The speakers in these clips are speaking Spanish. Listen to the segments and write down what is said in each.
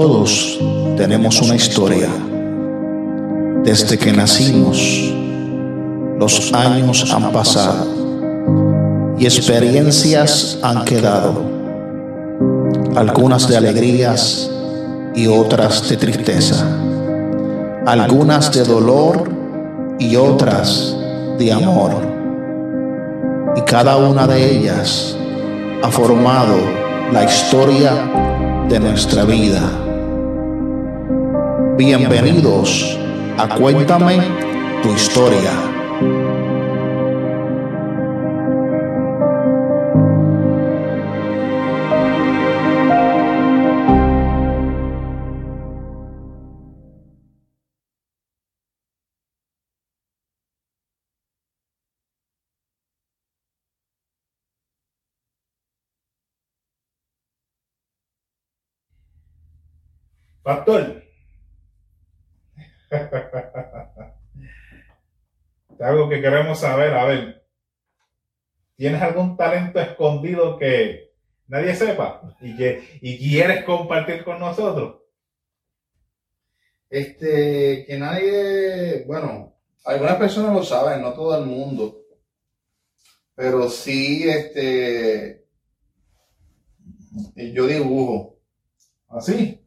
Todos tenemos una historia. Desde que nacimos, los años han pasado y experiencias han quedado. Algunas de alegrías y otras de tristeza. Algunas de dolor y otras de amor. Y cada una de ellas ha formado la historia de nuestra vida. Bienvenidos a Cuéntame tu historia. Pastor. Algo que queremos saber, a ver, ¿tienes algún talento escondido que nadie sepa y que y quieres compartir con nosotros? Este, que nadie, bueno, algunas personas lo saben, no todo el mundo, pero sí, este, yo dibujo. ¿Así?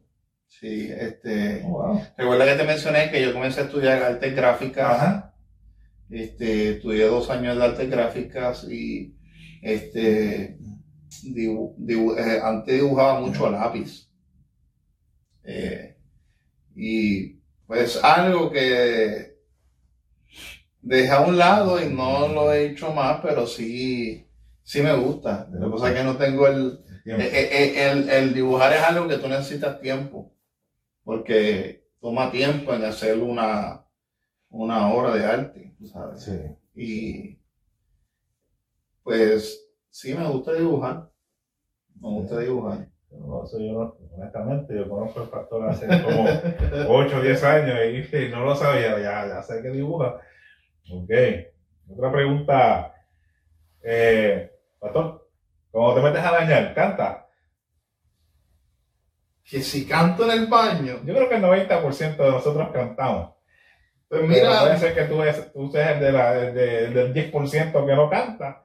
Sí, este, Oh, wow. recuerda que te mencioné que yo comencé a estudiar artes gráficas. Ajá. Este, estudié dos años de artes gráficas y este, dibu- dibu- eh, antes dibujaba mucho a lápiz. Eh, y pues algo que dejé a un lado y no lo he hecho más, pero sí, sí me gusta. Lo que pasa es que no tengo el, eh, eh, el, el dibujar es algo que tú necesitas tiempo, porque toma tiempo en hacer una, una obra de arte, ¿sabes? Sí. Y pues sí me gusta dibujar, me gusta dibujar. No, eso yo honestamente, yo conozco al pastor hace como 8 o 10 años y, y no lo sabía, ya, ya sé que dibuja. Ok. Otra pregunta. Eh, pastor, cuando te metes a bañar, ¿canta? Que si canto en el baño, Yo creo que el 90% de nosotros cantamos. pues Mira, puede mira, ser que tú, es- tú seas el, de la, el de- el del 10% que no canta,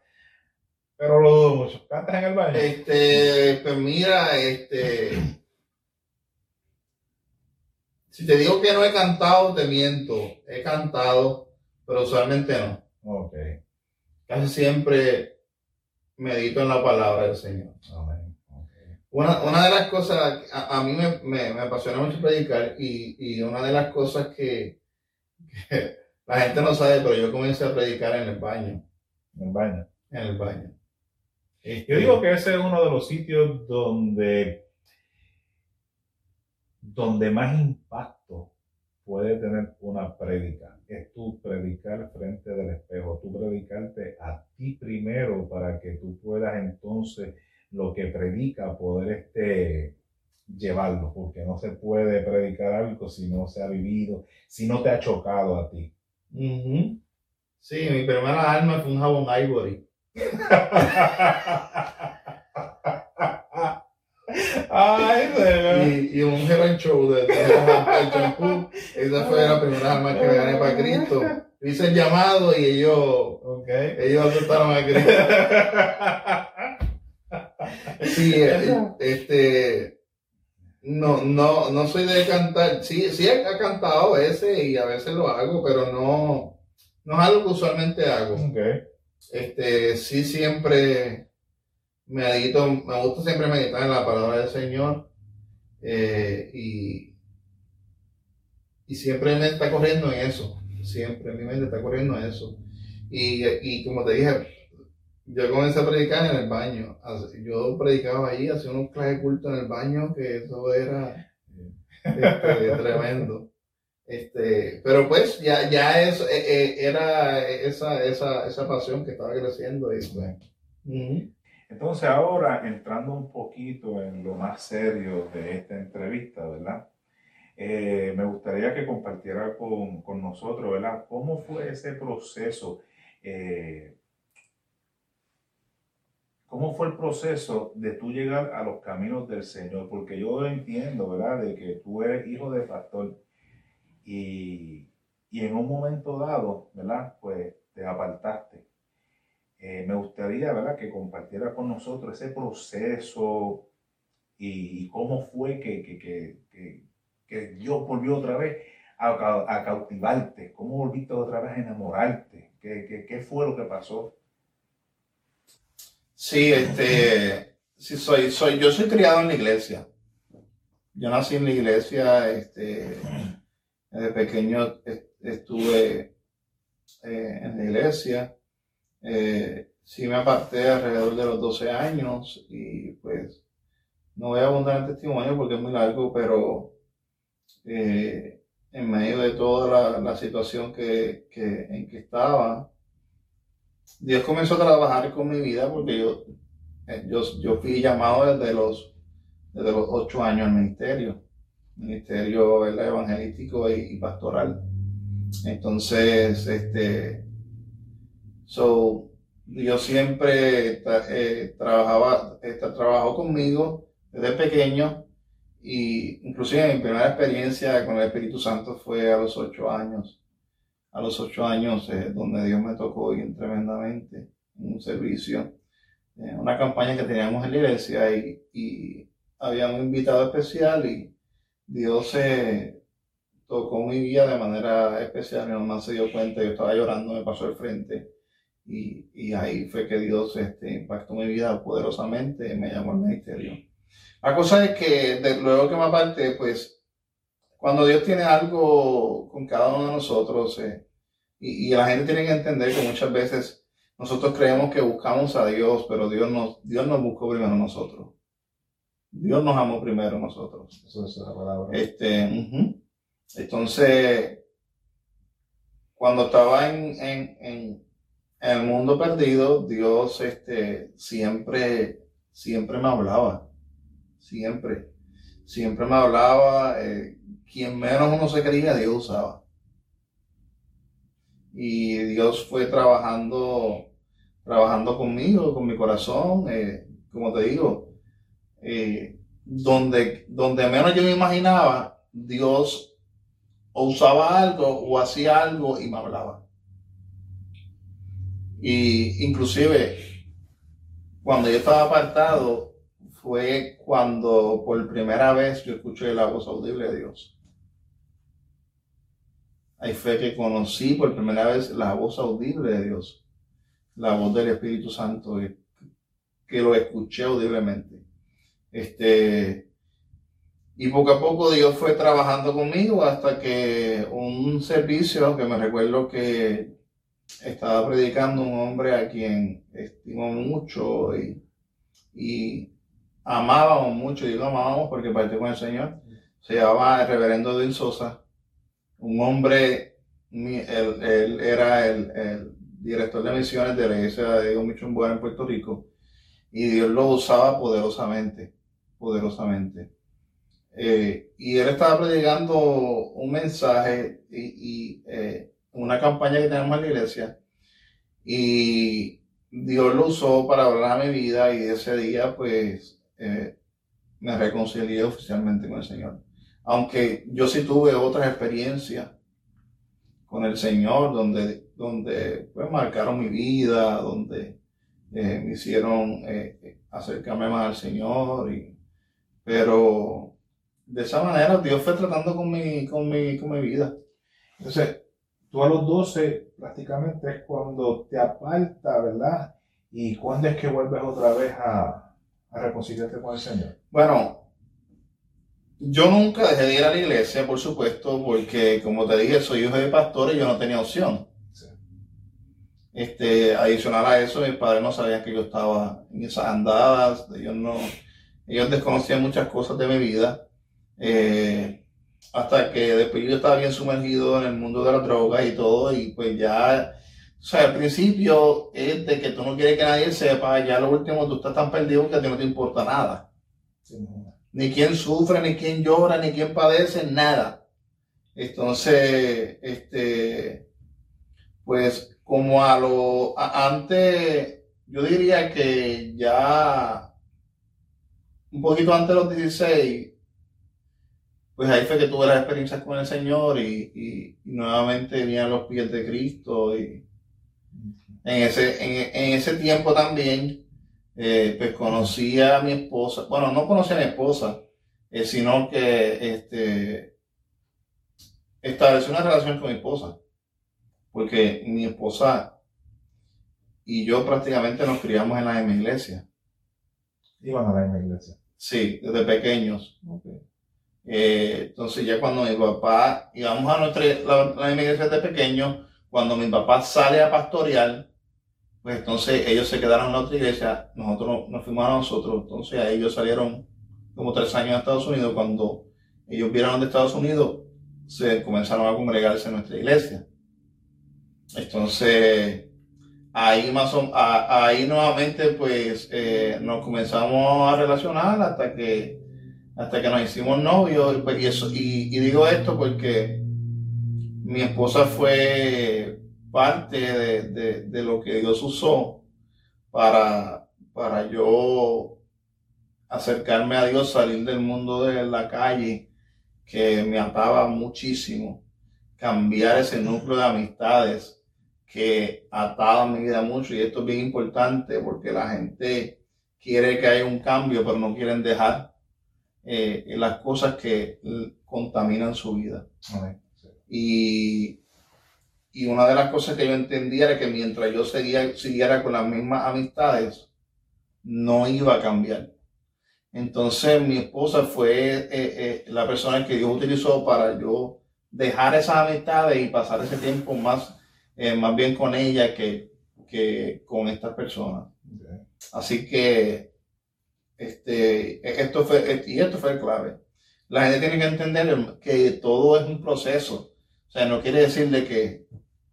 pero lo dudo mucho. ¿Cantas en el baño? este, pues mira, este, si te digo que no he cantado, te miento, he cantado, pero usualmente no. Ok. Casi siempre medito en la palabra del Señor. Amén. Una, una de las cosas, a, a mí me, me, me apasiona mucho predicar y, y una de las cosas que, que la gente no sabe, pero yo comencé a predicar en el baño, En el baño. en el baño. Yo digo que ese es uno de los sitios donde, donde más impacto puede tener una prédica. Es tú predicar frente del espejo, tú predicarte a ti primero para que tú puedas entonces lo que predica poder este, llevarlo, porque no se puede predicar algo si no se ha vivido, si no te ha chocado a ti. Ujú. Sí, mi primera arma fue un jabón Ivory. Ay, de Y, y un and Shoulder, de. Esa fue la primera arma que me gané para Cristo. Hice el llamado y ellos, Ok. ellos aceptaron a Cristo. Sí, eh, este, no, no, no soy de cantar. Sí, sí he he cantado a veces y a veces lo hago, pero no, no es algo que usualmente hago. Ok. Este, sí siempre medito, me gusta siempre meditar en la palabra del Señor eh, y, y siempre mente está corriendo en eso, siempre mi mente está corriendo en eso. Y, y como te dije, yo comencé a predicar en el baño, yo predicaba ahí, hacía unos clases de culto en el baño, que eso era este, tremendo. Este, pero pues ya, ya es, eh, eh, era esa, esa, esa pasión que estaba creciendo y pues. Entonces ahora entrando un poquito en lo más serio de esta entrevista, ¿verdad? Eh, me gustaría que compartiera con, con nosotros, ¿verdad? ¿Cómo fue ese proceso? Eh, ¿Cómo fue el proceso de tú llegar a los caminos del Señor? Porque yo entiendo, ¿verdad?, de que tú eres hijo de pastor y, y en un momento dado, ¿verdad?, pues te apartaste. Eh, me gustaría, ¿verdad?, que compartiera con nosotros ese proceso y, cómo fue que, que, que, que, Dios volvió otra vez a, a, cautivarte, cómo volviste otra vez a enamorarte, ¿Qué, qué, fue lo que pasó. Sí, este, sí soy, soy, yo soy criado en la iglesia. Yo nací en la iglesia, este, desde pequeño estuve eh, en la iglesia. Eh, sí me aparté alrededor de los 12 años y pues no voy a abundar en testimonio porque es muy largo, pero eh, en medio de toda la, situación que, en que estaba, Dios comenzó a trabajar con mi vida porque yo, eh, yo, yo fui llamado desde los, desde los ocho años al ministerio, ministerio evangelístico y, pastoral. Entonces, este, yo siempre eh, trabajaba, este, trabajó conmigo desde pequeño y inclusive mi primera experiencia con el Espíritu Santo fue a los ocho años a los ocho años, donde Dios me tocó bien tremendamente en un servicio, eh, una campaña que teníamos en la iglesia y, y había un invitado especial y Dios se tocó mi vida de manera especial. Mi mamá se dio cuenta, yo estaba llorando, me pasó al frente y, ahí fue que Dios este, impactó mi vida poderosamente me llamó al ministerio. La cosa es que de, luego que me aparte, pues cuando Dios tiene algo con cada uno de nosotros, eh, y, la gente tiene que entender que muchas veces nosotros creemos que buscamos a Dios, pero Dios nos, Dios nos buscó primero a nosotros. Dios nos amó primero a nosotros. Eso es la palabra. Este, Entonces, cuando estaba en, en, en, el mundo perdido, Dios este, siempre, siempre me hablaba. Siempre. Siempre me hablaba. Eh, quien menos uno se quería, Dios usaba y Dios fue trabajando, trabajando conmigo, con mi corazón, eh, como te digo, eh, donde, donde menos yo me imaginaba, Dios o usaba algo o hacía algo y me hablaba. Y inclusive cuando yo estaba apartado fue cuando por primera vez yo escuché la voz audible de Dios. Ahí fue que conocí por primera vez la voz audible de Dios, la voz del Espíritu Santo, que lo escuché audiblemente. Este, y poco a poco Dios fue trabajando conmigo hasta que un servicio que me recuerdo que estaba predicando un hombre a quien estimo mucho y, y amábamos mucho, digo amábamos porque partió con el Señor, se llamaba el reverendo Dil Sosa un hombre, él, era el, director de misiones de la iglesia de Dios Buena en Puerto Rico, y Dios lo usaba poderosamente, poderosamente. Eh, y él estaba predicando un mensaje y, eh, una campaña que tenemos en la iglesia, y Dios lo usó para hablar a mi vida, y ese día, pues, eh, me reconcilié oficialmente con el Señor aunque yo sí tuve otras experiencias con el Señor, donde, donde pues, marcaron mi vida, donde eh, me hicieron eh, acercarme más al Señor, pero de esa manera Dios fue tratando con mi, con mi, con mi vida. Entonces, tú a los 12 prácticamente es cuando te aparta, ¿verdad? ¿Y cuándo es que vuelves otra vez a, a reconciliarte con el Señor? Bueno, yo nunca dejé de ir a la iglesia, por supuesto, porque como te dije, soy hijo de pastor y yo no tenía opción. Este, adicional a eso, mis padres no sabían que yo estaba en esas andadas, ellos no, ellos desconocían muchas cosas de mi vida. Eh, hasta que después yo estaba bien sumergido en el mundo de la droga y todo, y pues ya, o sea, al principio es de que tú no quieres que nadie sepa, ya lo último tú estás tan perdido que a ti no te importa nada ni quién sufre, ni quién llora, ni quién padece, nada. Entonces, este, pues como a lo, antes, yo diría que ya un poquito antes de los 16, pues ahí fue que tuve las experiencias con el Señor y, y, nuevamente vi a los pies de Cristo y en ese, en, ese tiempo también eh, pues conocí a mi esposa, bueno, no conocí a mi esposa, eh, sino que este, establecí una relación con mi esposa, porque mi esposa y yo prácticamente nos criamos en la misma iglesia. ¿Iban a la misma iglesia? Sí, desde pequeños. Eh, entonces ya cuando mi papá, íbamos a nuestra la, la misma iglesia desde pequeños, cuando mi papá sale a pastorear, pues entonces ellos se quedaron en la otra iglesia, nosotros nos fuimos a nosotros, entonces a ellos salieron como tres años a Estados Unidos, cuando ellos vieron de Estados Unidos, se comenzaron a congregarse en nuestra iglesia. Entonces, ahí más ahí nuevamente pues eh, nos comenzamos a relacionar hasta que hasta que nos hicimos novios. Y, pues, eso, y, digo esto porque mi esposa fue parte de, de, lo que Dios usó para, para yo acercarme a Dios, salir del mundo de la calle que me ataba muchísimo, cambiar ese núcleo de amistades que ataba mi vida mucho y esto es bien importante porque la gente quiere que haya un cambio, pero no quieren dejar eh, las cosas que contaminan su vida. Y, y, una de las cosas que yo entendía era que mientras yo seguía, siguiera con las mismas amistades, no iba a cambiar. Entonces mi esposa fue eh, eh, la persona que Dios utilizó para yo dejar esas amistades y pasar ese tiempo más eh, más bien con ella que, que con estas personas. Así que este, esto fue, y esto fue el clave. La gente tiene que entender que todo es un proceso. O sea, no quiere decir de que,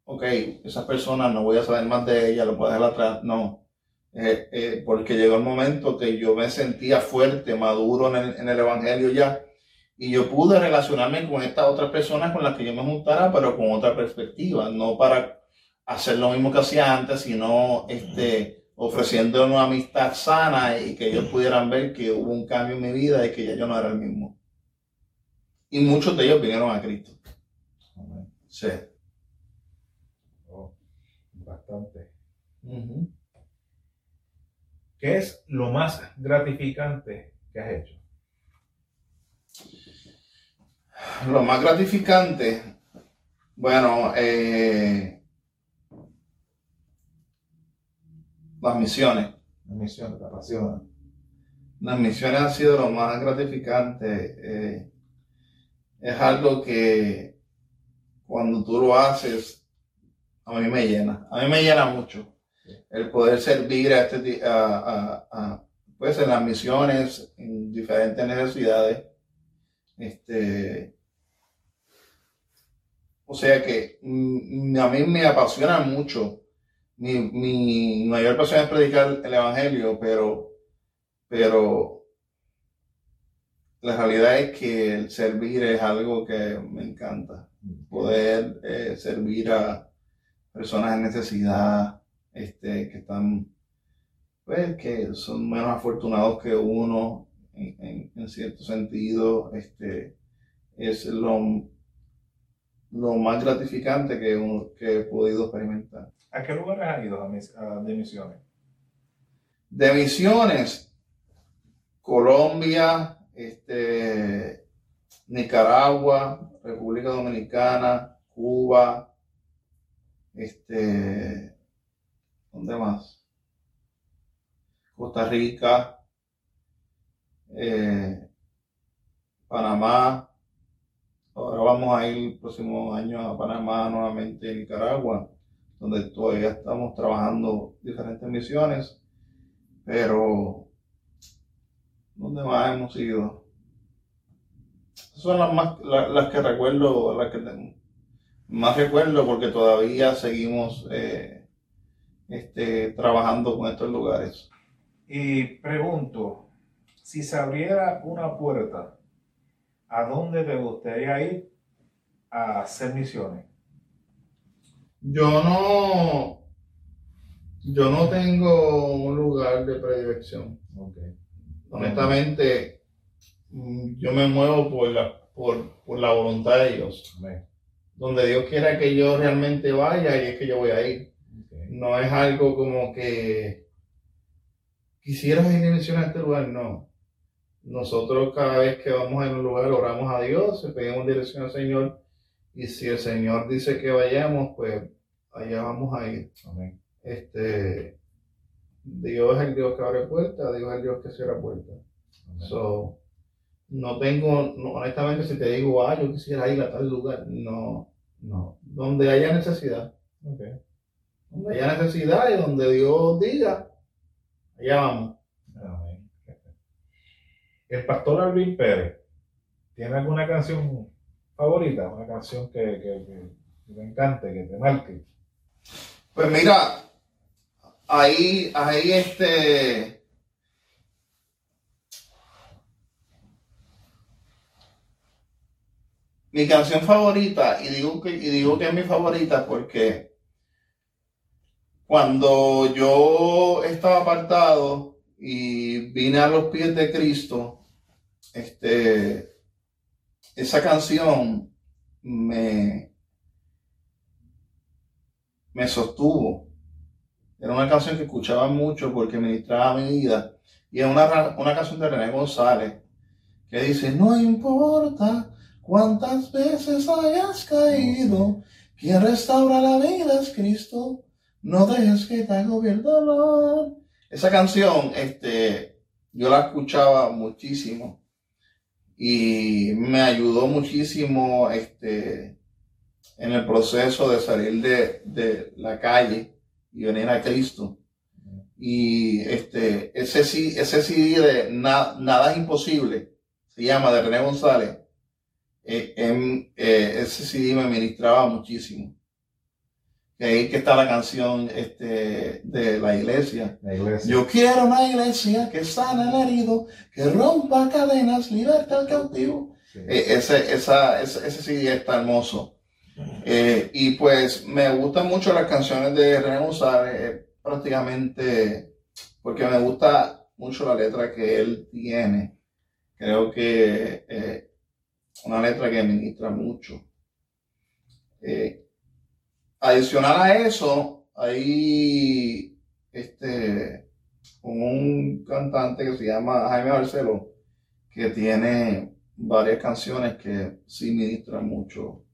ok, esa persona no voy a saber más de ella, lo puedo dejar atrás. No. Eh, eh, porque llegó el momento que yo me sentía fuerte, maduro en el, en el Evangelio ya, y yo pude relacionarme con estas otras personas con las que yo me juntara, pero con otra perspectiva, no para hacer lo mismo que hacía antes, sino este, ofreciendo una amistad sana y que ellos pudieran ver que hubo un cambio en mi vida y que ya yo no era el mismo. Y muchos de ellos vinieron a Cristo. Sí. Oh, bastante. ¿Qué es lo más gratificante que has hecho? Lo más gratificante, bueno, eh, las misiones. Las misiones, la pasión. Las misiones han sido lo más gratificante. Eh, es algo que cuando tú lo haces, a mí me llena. A mí me llena mucho. El poder servir a este, a, a, pues en las misiones, en diferentes necesidades. Este, o sea que mm, a mí me apasiona mucho. Mi, mi mayor pasión es predicar el Evangelio, pero, pero la realidad es que el servir es algo que me encanta. Poder eh, servir a personas en necesidad, este, que están, pues, que son menos afortunados que uno en, en cierto sentido, este, es lo, lo más gratificante que, que, he podido experimentar. ¿A qué lugares has ido de misiones? De misiones, Colombia, este, Nicaragua, República Dominicana, Cuba, este, ¿dónde más? Costa Rica, eh, Panamá, Ahora vamos a ir el próximo año a Panamá, nuevamente a Nicaragua, donde todavía estamos trabajando diferentes misiones, pero ¿dónde más hemos ido? son las, más, las, que recuerdo, las que más recuerdo porque todavía seguimos eh, este, trabajando con estos lugares. Y pregunto, si se abriera una puerta ¿a dónde te gustaría ir a hacer misiones? Yo no, yo no tengo lugar de predilección. Ok. Honestamente, yo me muevo por la, por, por la voluntad de Dios. Amén. Donde Dios quiera que yo realmente vaya y es que yo voy a ir. No es algo como que quisieras ir a misión a este lugar, no. Nosotros cada vez que vamos en un lugar oramos a Dios, le pedimos dirección al Señor y si el Señor dice que vayamos, pues allá vamos a ir. Amén. Este, Dios es el Dios que abre puertas, Dios es el Dios que cierra puertas. So, no tengo, no, honestamente, si te digo, ah, yo quisiera ir a tal lugar, no, no. Donde haya necesidad. Donde haya necesidad y donde Dios diga, allá vamos. Amén. El pastor Alvin Pérez, ¿tiene alguna canción favorita? Una canción que, que, que, que te encante, que te marque. Pues mira, ahí, ahí este. Mi canción favorita, y digo que, y digo que es mi favorita porque cuando yo estaba apartado y vine a los pies de Cristo, este, esa canción me, me sostuvo. Era una canción que escuchaba mucho porque ministraba mi vida. Y es una, una canción de René González que dice, no importa cuántas veces hayas caído, quien restaura la vida es Cristo, no dejes que te agobie dolor. Esa canción, este, yo la escuchaba muchísimo y me ayudó muchísimo, este, en el proceso de salir de, de la calle y venir a Cristo. Y este, ese, ese CD de Na- Nada es Imposible, se llama, de René González, eh, em, eh, ese CD me ministraba muchísimo. Que ahí que está la canción este, de la iglesia. La iglesia. Yo quiero una iglesia que sana al herido, que rompa cadenas, liberta al cautivo. Sí. Eh, ese, esa, ese, ese CD está hermoso. Eh, y pues me gustan mucho las canciones de René González, eh, prácticamente porque me gusta mucho la letra que él tiene. Creo que eh, una letra que ministra mucho. Eh, adicional a eso, hay este, un cantante que se llama Jaime Barceló, que tiene varias canciones que sí ministran mucho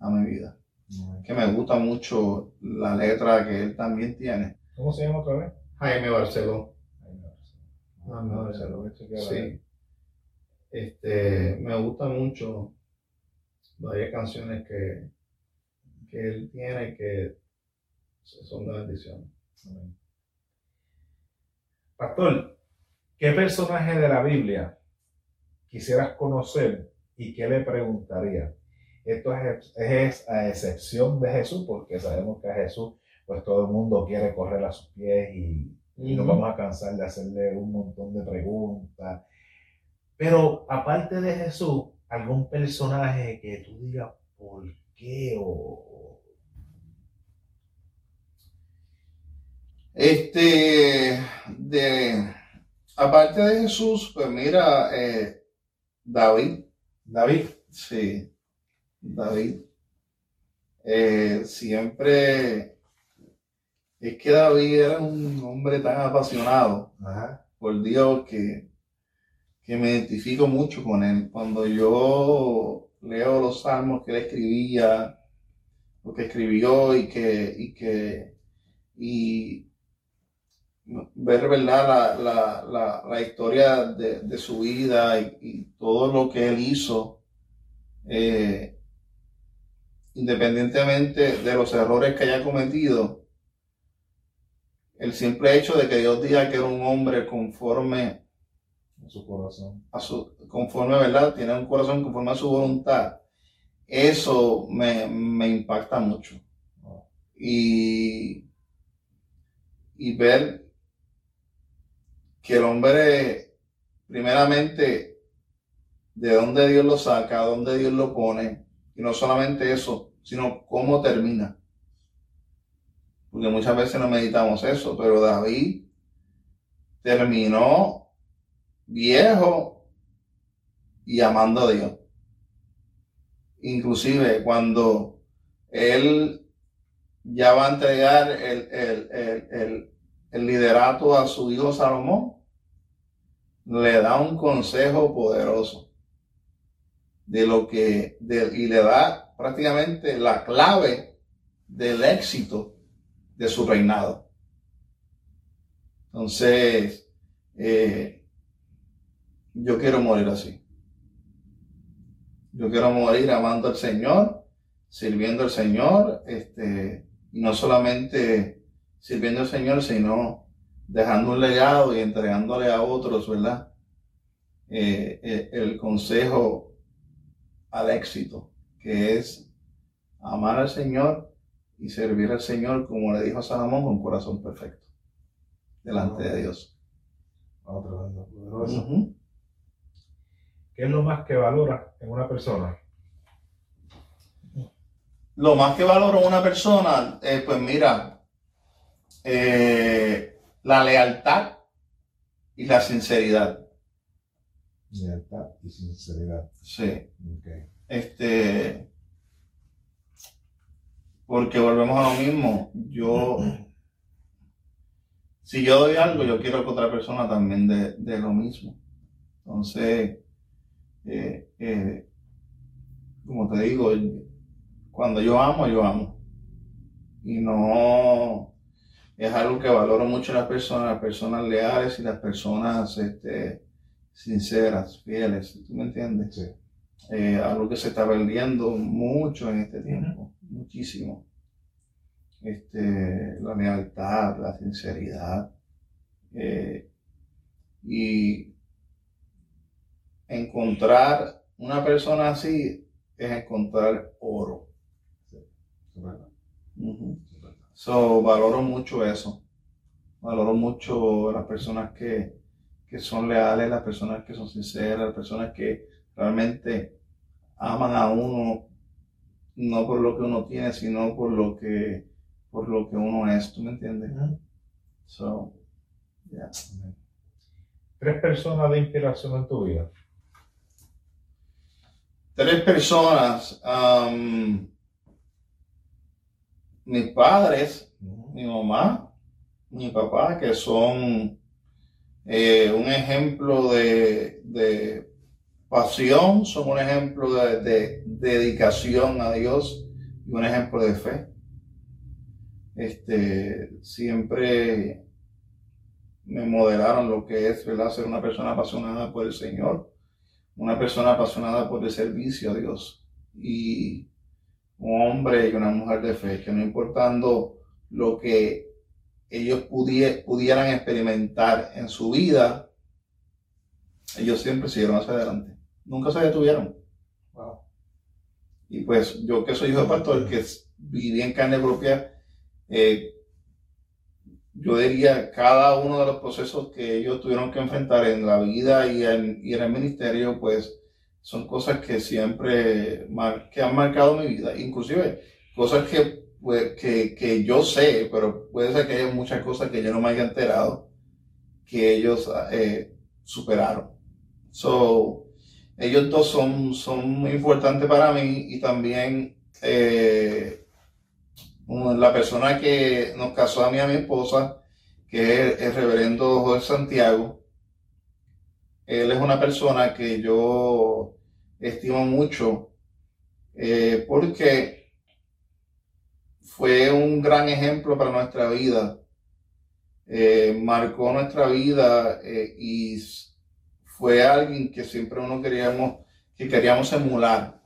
a mi vida. Que me gusta mucho la letra que él también tiene. ¿Cómo se llama otra vez? Jaime Barceló. Ay, no, sí. Ah, no, ese lo voy a chequear, a Sí. Este, me gustan mucho varias canciones que, que él tiene que son de bendición. Amén. Pastor, ¿qué personaje de la Biblia quisieras conocer y qué le preguntaría? Esto es, es a excepción de Jesús, porque sabemos que a Jesús, pues todo el mundo quiere correr a sus pies y, y nos vamos a cansar de hacerle un montón de preguntas. Pero aparte de Jesús, algún personaje que tú digas por qué o Este, de, aparte de Jesús, pues mira, eh, David, David. sí, David, eh, siempre, es que David era un hombre tan apasionado Ajá. por Dios que, que me identifico mucho con él. Cuando yo leo los salmos que él escribía, lo que escribió y que, y que, y ver verdad la, la, la, la historia de, de su vida y, todo lo que él hizo, eh, independientemente de los errores que haya cometido, el simple hecho de que Dios diga que era un hombre conforme En su corazón. a su, conforme, ¿verdad? Tiene un corazón conforme a su voluntad. Eso me, me impacta mucho. Wow. Y, y ver que el hombre, primeramente, de dónde Dios lo saca, dónde Dios lo pone, y no solamente eso, sino cómo termina. Porque muchas veces no meditamos eso, pero David terminó viejo y amando a Dios. Inclusive cuando él ya va a entregar el, liderato a su hijo Salomón, le da un consejo poderoso de lo que, y le da prácticamente la clave del éxito de su reinado. Entonces, eh, yo quiero morir así. Yo quiero morir amando al Señor, sirviendo al Señor, este, y no solamente sirviendo al Señor, sino dejando un legado y entregándole a otros, ¿verdad? Eh, eh, el consejo al éxito, que es amar al Señor y servir al Señor, como le dijo a Salomón, con corazón perfecto, delante de Dios. ¿Qué es lo más que valora en una persona? Lo más que valoro en una persona, eh, pues mira, eh, la lealtad y la sinceridad. Lealtad y sinceridad. Sí. Este, porque volvemos a lo mismo. Yo, si yo doy algo, yo quiero que otra persona también dé lo mismo. Entonces, eh, eh, como te digo, cuando yo amo, yo amo. Y no es algo que valoro mucho las personas, las personas leales y las personas este, sinceras, fieles. ¿Tú me entiendes? Sí. Eh, algo que se está perdiendo mucho en este tiempo, muchísimo. Este, la lealtad, la sinceridad. y encontrar una persona así es encontrar oro. So, valoro mucho eso. Valoro mucho las personas que, son leales, las personas que son sinceras, las personas que realmente aman a uno no por lo que uno tiene, sino por lo que por lo que uno es, ¿tú me entiendes? So, Tres personas de inspiración en tu vida tres personas, mis padres, mi mamá, mi papá, que son eh, un ejemplo de, pasión, son un ejemplo de, dedicación a Dios y un ejemplo de fe. Este, siempre me modelaron lo que es ¿verdad? ser una persona apasionada por el Señor una persona apasionada por el servicio a Dios y un hombre y una mujer de fe, que no importando lo que ellos pudieran experimentar en su vida, ellos siempre siguieron hacia adelante. Nunca se detuvieron. Y pues yo que soy hijo de pastor, que viví en carne propia, eh, yo diría, cada uno de los procesos que ellos tuvieron que enfrentar en la vida y en, el ministerio, pues son cosas que siempre que han marcado mi vida, inclusive cosas que, pues, que, yo sé, pero puede ser que haya muchas cosas que yo no me haya enterado, que ellos eh, superaron. So, ellos dos son, son muy importantes para mí y también eh, la persona que nos casó a mí a mi esposa, que es el reverendo José Santiago. Él es una persona que yo estimo mucho eh, porque fue un gran ejemplo para nuestra vida. Eh, marcó nuestra vida eh, y fue alguien que siempre uno queríamos, que queríamos emular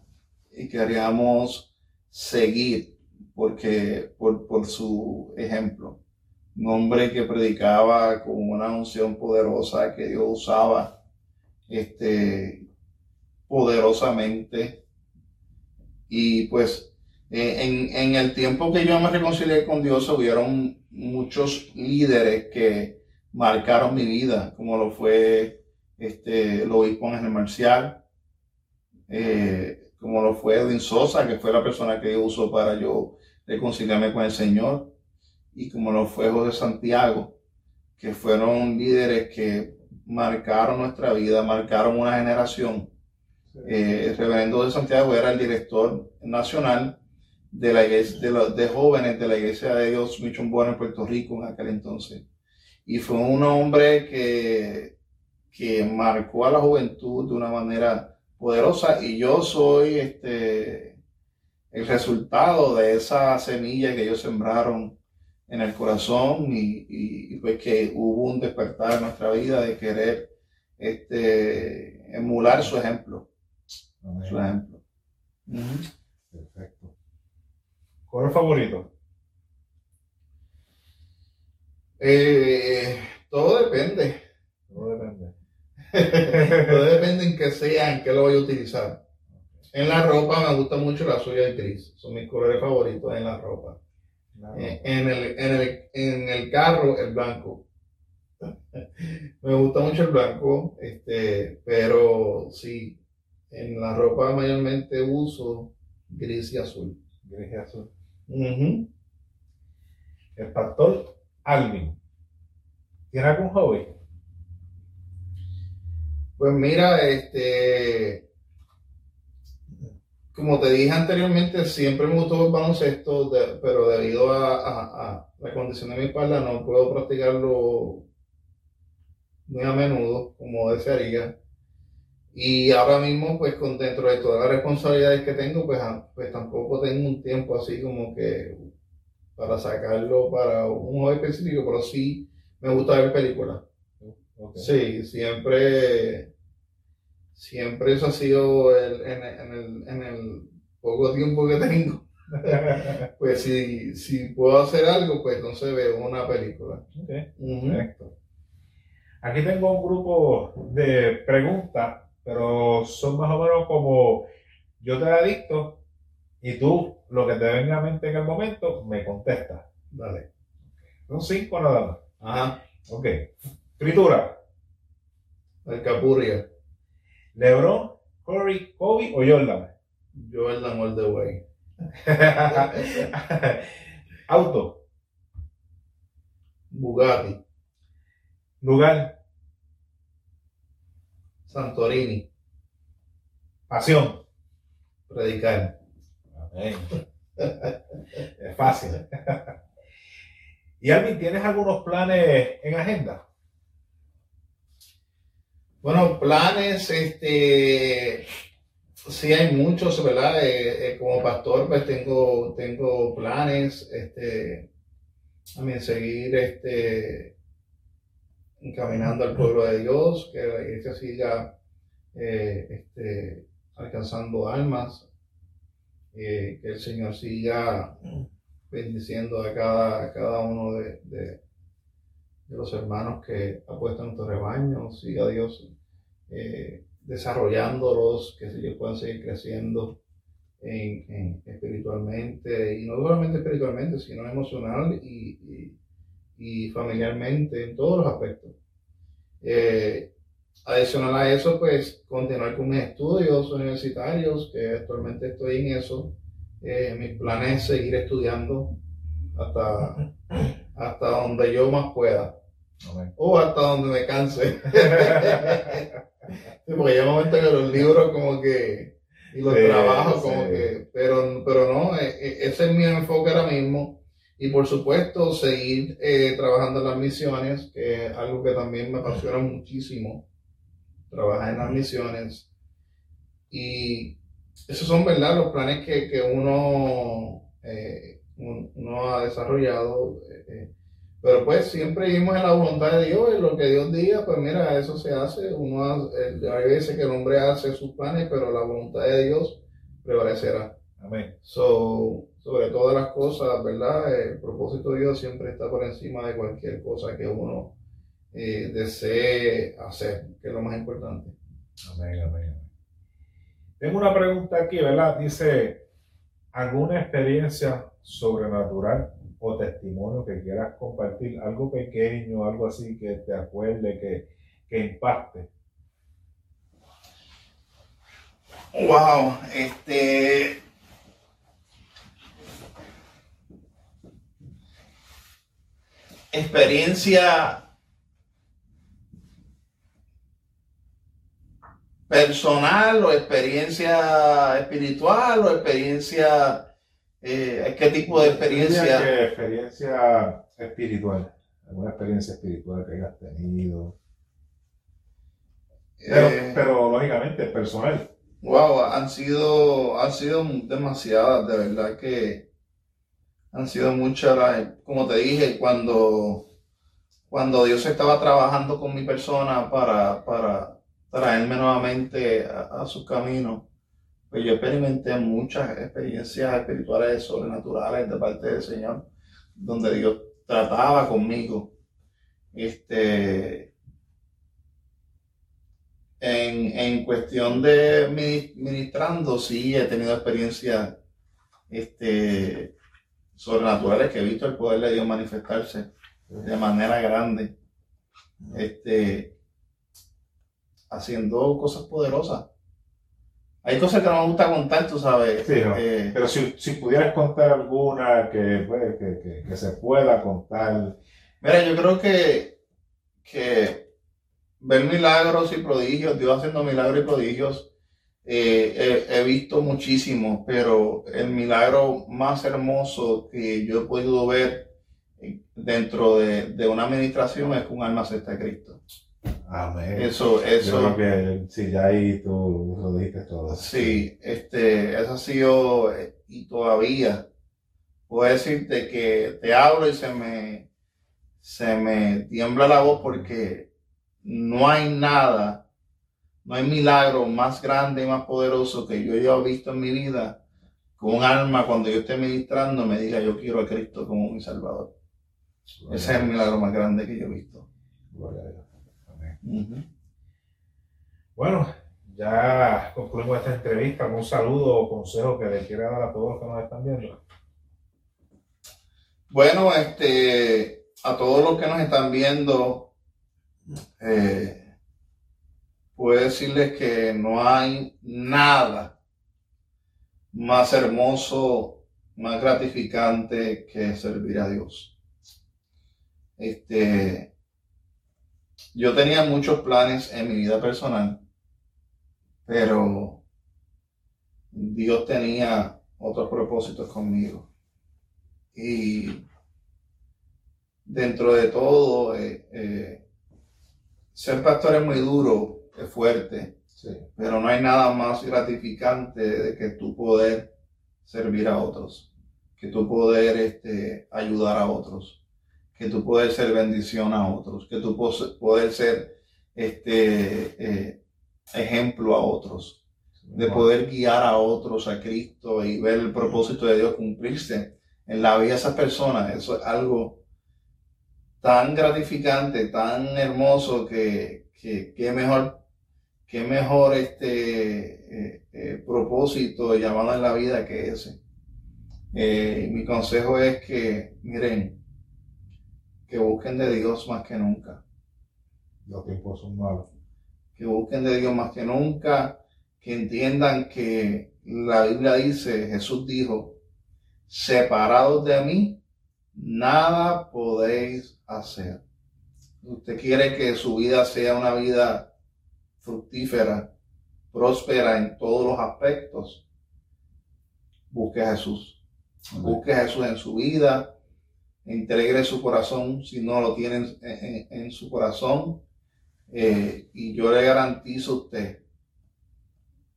y queríamos seguir porque, por, su ejemplo. Un hombre que predicaba con una unción poderosa que Dios usaba este, poderosamente. Y pues en, en, el tiempo que yo me reconcilié con Dios, hubieron muchos líderes que marcaron mi vida, como lo fue este, el obispo Ángel Marcial, eh, como lo fue Edwin Sosa, que fue la persona que Dios usó para yo reconciliarme con el Señor, y como lo fue José Santiago, que fueron líderes que marcaron nuestra vida, marcaron una generación. Eh, el reverendo de Santiago era el director nacional de la iglesia, de, los, de jóvenes de la Iglesia de Dios Mission Bueno en Puerto Rico en aquel entonces. Y fue un hombre que, que marcó a la juventud de una manera poderosa y yo soy este, el resultado de esa semilla que ellos sembraron en el corazón y, y, pues que hubo un despertar en nuestra vida de querer este, emular su ejemplo. Su ejemplo. Perfecto. ¿Cuál favorito? Eh, todo depende. Todo depende. todo depende en qué sea, en qué lo voy a utilizar. En la ropa me gusta mucho la suya y gris. Son mis colores favoritos en la ropa. Eh, en, el, en, el, en el carro, el blanco. me gusta mucho el blanco, este, pero sí, en la ropa mayormente uso gris y azul. Gris y azul. El pastor Alvin, ¿tiene algún hobby? Pues mira, este, como te dije anteriormente, siempre me gustó el baloncesto, pero debido a, la condición de mi espalda no puedo practicarlo muy a menudo como desearía. Y ahora mismo, pues con dentro de todas las responsabilidades que tengo, pues, ah, pues tampoco tengo un tiempo así como que para sacarlo para un juego específico, pero sí me gusta ver películas. Sí, siempre, siempre eso ha sido el, en, el, en, el, poco tiempo que tengo. pues si, si puedo hacer algo, pues entonces veo una película. Aquí tengo un grupo de preguntas pero son más o menos como yo te la dicto y tú lo que te venga a mente en el momento me contestas. Dale. Son cinco nada más. Ajá. Ok. Fritura. Alcapurria. Lebron, Curry, Kobe o Jordan. Jordan all the way. Auto. Bugatti. Lugar. Santorini. Pasión. Predicar. es fácil. y Alvin, ¿tienes algunos planes en agenda? Bueno, planes, este, sí hay muchos, ¿verdad? Eh, eh, como pastor, pues tengo, tengo planes, este, también seguir, este, encaminando al pueblo de Dios, que la iglesia siga eh, este, alcanzando almas, que el Señor siga bendiciendo a cada, cada uno de, de, los hermanos que apuestan nuestro rebaño, siga Dios eh, desarrollándolos, que ellos puedan seguir creciendo en, espiritualmente, y no solamente espiritualmente, sino emocional y y familiarmente en todos los aspectos. Eh, adicional a eso, pues continuar con mis estudios universitarios, que actualmente estoy en eso. Eh, mis planes es seguir estudiando hasta, hasta donde yo más pueda. O hasta donde me canse. porque llega un momento que los libros como que, y los trabajos como que, pero, pero no, e, e, ese es mi enfoque ahora mismo. Y por supuesto, seguir eh, trabajando en las misiones, que es algo que también me apasiona muchísimo, trabajar en las misiones. Y esos son, ¿verdad?, los planes que, que uno, eh, uno ha desarrollado. Eh, pero pues siempre vivimos en la voluntad de Dios y lo que Dios diga, pues mira, eso se hace. Uno hay veces que el hombre hace sus planes, pero la voluntad de Dios prevalecerá. Amén. So, sobre todas las cosas, ¿verdad? El propósito de Dios siempre está por encima de cualquier cosa que uno eh, desee hacer, que es lo más importante. Amén, amén, amén. Tengo una pregunta aquí, ¿verdad? Dice, ¿alguna experiencia sobrenatural o testimonio que quieras compartir, algo pequeño, algo así que te acuerde, que, que impacte. Wow, este. Experiencia personal o experiencia espiritual o experiencia eh, ¿qué tipo de experiencia? experiencia espiritual, alguna experiencia espiritual que hayas tenido. Pero, Eh, pero lógicamente personal. Wow, han sido, han sido demasiadas, de verdad que han sido muchas las, como te dije, cuando, cuando Dios estaba trabajando con mi persona para, para traerme nuevamente a, a su camino, pues yo experimenté muchas experiencias espirituales sobrenaturales de parte del Señor, donde Dios trataba conmigo. Este, en, en cuestión de mini- ministrando, sí he tenido experiencias este, sobrenaturales que he visto el poder de Dios manifestarse de manera grande, este, haciendo cosas poderosas. Hay cosas que no me gusta contar, tú sabes. Sí, no. eh, Pero si, si pudieras contar alguna que, pues, que, que, que se pueda contar. Mira, yo creo que, que ver milagros y prodigios, Dios haciendo milagros y prodigios, eh, he, he visto muchísimo, pero el milagro más hermoso que yo he podido ver eh, dentro de, de una administración es que un alma acepta a Cristo. Amén. Eso, Yo eso, creo que sí, ya ahí tú lo dijiste todo. sí, este, eso ha sido, eh, y todavía puedo decirte que te hablo y se me, se me tiembla la voz porque no hay nada, no hay milagro más grande y más poderoso que yo haya visto en mi vida que un alma cuando yo esté ministrando me diga yo quiero a Cristo como mi Salvador. Ese es el milagro más grande que yo he visto. Bueno, ya concluimos esta entrevista. ¿Algún saludo o consejo que le quiera dar a todos los que nos están viendo? Bueno, este, a todos los que nos están viendo, eh, puedo decirles que no hay nada más hermoso, más gratificante que servir a Dios. Este, yo tenía muchos planes en mi vida personal, pero Dios tenía otros propósitos conmigo. Y dentro de todo, eh, eh, ser pastor es muy duro, es fuerte, Sí. pero no hay nada más gratificante de que tú poder servir a otros, que tú poder este, ayudar a otros, que tú poder ser bendición a otros, que tú poder ser este, eh, ejemplo a otros de poder guiar a otros a Cristo y ver el propósito de Dios cumplirse en la vida de esas personas. Eso es algo tan gratificante, tan hermoso que, que, que mejor, que mejor este eh, eh, propósito llamado en la vida que ese. Eh, mi consejo es que, miren, que busquen de Dios más que nunca Los tiempos son malos. que busquen de Dios más que nunca, que entiendan que la Biblia dice, Jesús dijo, separados de mí, nada podéis hacer. Usted quiere que su vida sea una vida fructífera, próspera en todos los aspectos. Busque a Jesús. Busque a Jesús en su vida. Integre su corazón si no lo tiene en, en- en su corazón. Eh, y yo le garantizo a usted,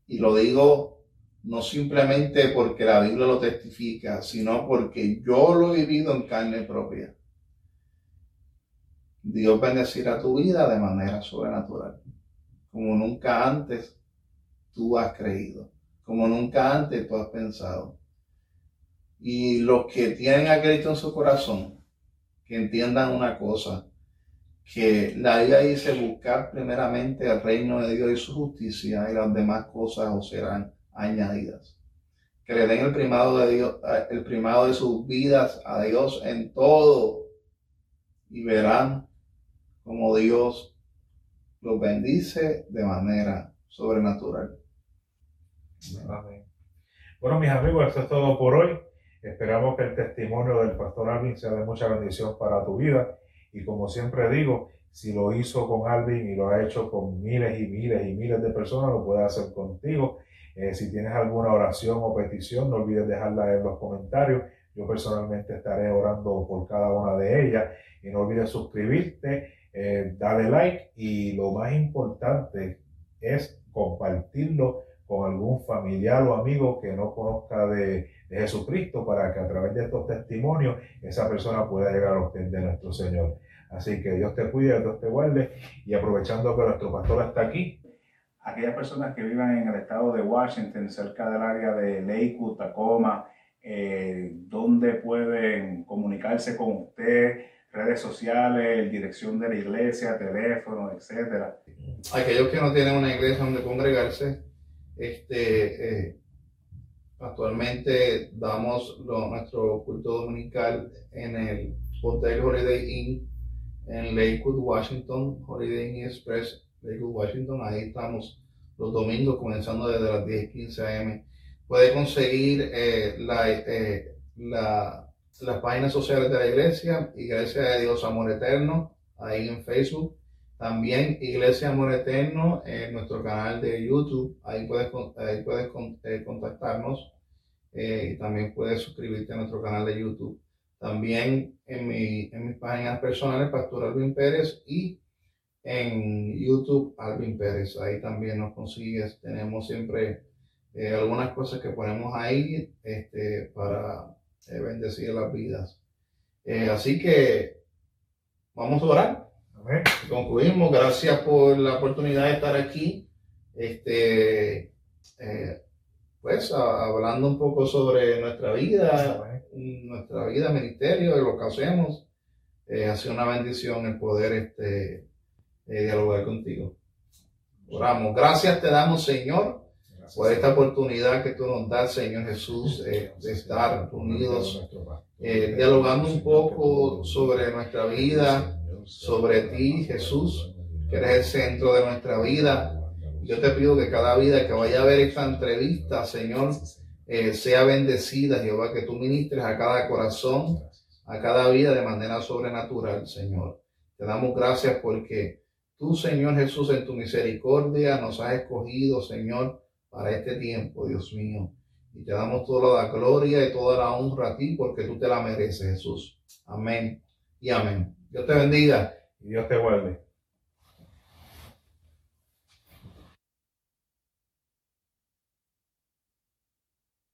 y lo digo no simplemente porque la Biblia lo testifica, sino porque yo lo he vivido en carne propia. Dios bendecirá tu vida de manera sobrenatural, como nunca antes tú has creído, como nunca antes tú has pensado. Y los que tienen a Cristo en su corazón, que entiendan una cosa, que la Biblia dice buscar primeramente el reino de Dios y su justicia y las demás cosas os serán añadidas. Que le den el primado de Dios, eh, el primado de sus vidas a Dios en todo y verán como Dios los bendice de manera sobrenatural. Amén. Bueno, mis amigos, esto es todo por hoy. Esperamos que el testimonio del pastor Alvin sea de mucha bendición para tu vida. Y como siempre digo, Si lo hizo con Alvin y lo ha hecho con miles y miles y miles de personas, lo puede hacer contigo. Eh, si tienes alguna oración o petición, no olvides dejarla en los comentarios. Yo personalmente estaré orando por cada una de ellas. Y no olvides suscribirte, eh, darle like y lo más importante es compartirlo con algún familiar o amigo que no conozca de, Jesucristo para que a través de estos testimonios esa persona pueda llegar a los pies de nuestro Señor. Así que Dios te cuide, Dios te guarde y aprovechando que nuestro pastor está aquí, aquellas personas que vivan en el estado de Washington, cerca del área de Lakewood, Tacoma, eh, pueden comunicarse con usted, redes sociales, dirección de la iglesia, teléfono, etcétera. Aquellos que no tienen una iglesia donde congregarse, este, eh, actualmente damos nuestro culto dominical en el Hotel Holiday Inn en Lakewood, Washington, Holiday Inn Express, Lakewood, Washington. Ahí estamos los domingos comenzando desde las 10 15 am. Puede conseguir eh, eh, la, las páginas sociales de la iglesia, Iglesia de Dios Amor Eterno, ahí en Facebook también Iglesia Amor Eterno en nuestro canal de YouTube. Ahí puedes, ahí puedes eh, contactarnos eh, y también puedes suscribirte a nuestro canal de YouTube. También en, mi, en mis páginas personales, Pastor Alvin Pérez y en YouTube Alvin Pérez. Ahí también nos consigues. Tenemos siempre eh, algunas cosas que ponemos ahí este, para bendecir las vidas. así que vamos a orar. Concluimos. Gracias por la oportunidad de estar aquí. Este, eh, pues hablando un poco sobre nuestra vida, nuestra vida, ministerio, de lo que hacemos. Eh, ha sido una bendición el poder este, eh, dialogar contigo. Oramos. Gracias te damos, Señor, por esta oportunidad que tú nos das, Señor Jesús, de estar unidos, dialogando un poco sobre nuestra vida sobre ti, Jesús, que eres el centro de nuestra vida. Yo te pido que cada vida que vaya a ver esta entrevista, Señor, eh, sea bendecida, Jehová, que tú ministres a cada corazón, a cada vida de manera sobrenatural, Señor. Te damos gracias porque tú, Señor Jesús, en tu misericordia nos has escogido, Señor, para este tiempo, Dios mío. Y te damos toda la gloria y toda la honra a ti porque tú te la mereces, Jesús. Amén y amén. Dios te bendiga. Y Dios te guarde.